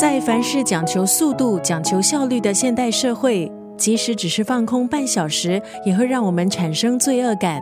在凡事讲求速度、讲求效率的现代社会，即使只是放空半小时，也会让我们产生罪恶感。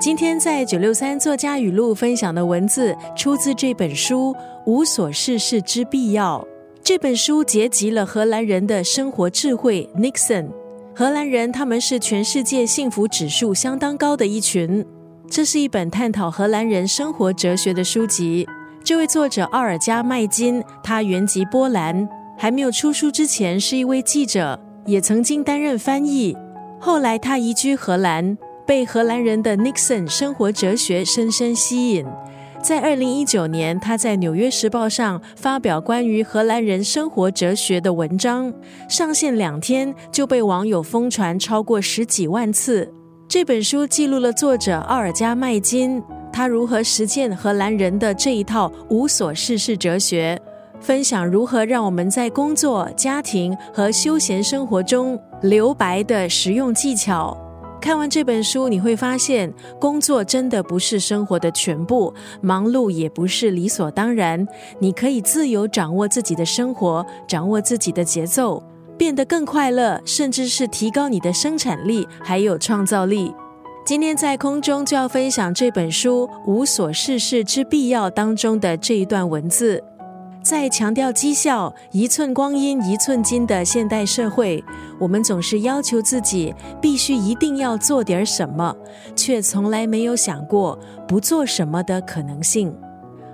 今天在九六三作家语录分享的文字，出自这本书《无所事事之必要》。这本书结集了荷兰人的生活智慧。Nixon，荷兰人他们是全世界幸福指数相当高的一群。这是一本探讨荷兰人生活哲学的书籍。这位作者奥尔加麦金，他原籍波兰，还没有出书之前是一位记者，也曾经担任翻译。后来他移居荷兰，被荷兰人的 Nixon 生活哲学深深吸引。在二零一九年，他在《纽约时报》上发表关于荷兰人生活哲学的文章，上线两天就被网友疯传超过十几万次。这本书记录了作者奥尔加麦金。他如何实践荷兰人的这一套无所事事哲学？分享如何让我们在工作、家庭和休闲生活中留白的实用技巧。看完这本书，你会发现，工作真的不是生活的全部，忙碌也不是理所当然。你可以自由掌握自己的生活，掌握自己的节奏，变得更快乐，甚至是提高你的生产力还有创造力。今天在空中就要分享这本书《无所事事之必要》当中的这一段文字，在强调绩效、一寸光阴一寸金的现代社会，我们总是要求自己必须一定要做点什么，却从来没有想过不做什么的可能性。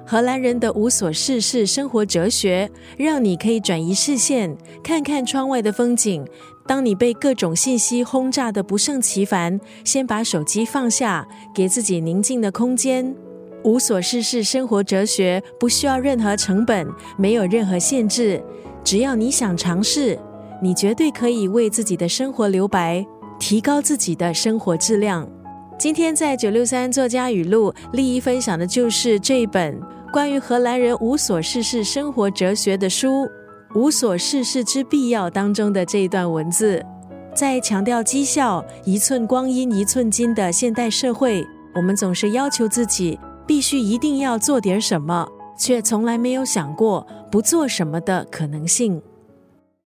荷兰人的无所事事生活哲学，让你可以转移视线，看看窗外的风景。当你被各种信息轰炸的不胜其烦，先把手机放下，给自己宁静的空间。无所事事生活哲学不需要任何成本，没有任何限制，只要你想尝试，你绝对可以为自己的生活留白，提高自己的生活质量。今天在九六三作家语录，立一分享的就是这一本关于荷兰人无所事事生活哲学的书。无所事事之必要当中的这一段文字，在强调绩效、一寸光阴一寸金的现代社会，我们总是要求自己必须一定要做点什么，却从来没有想过不做什么的可能性。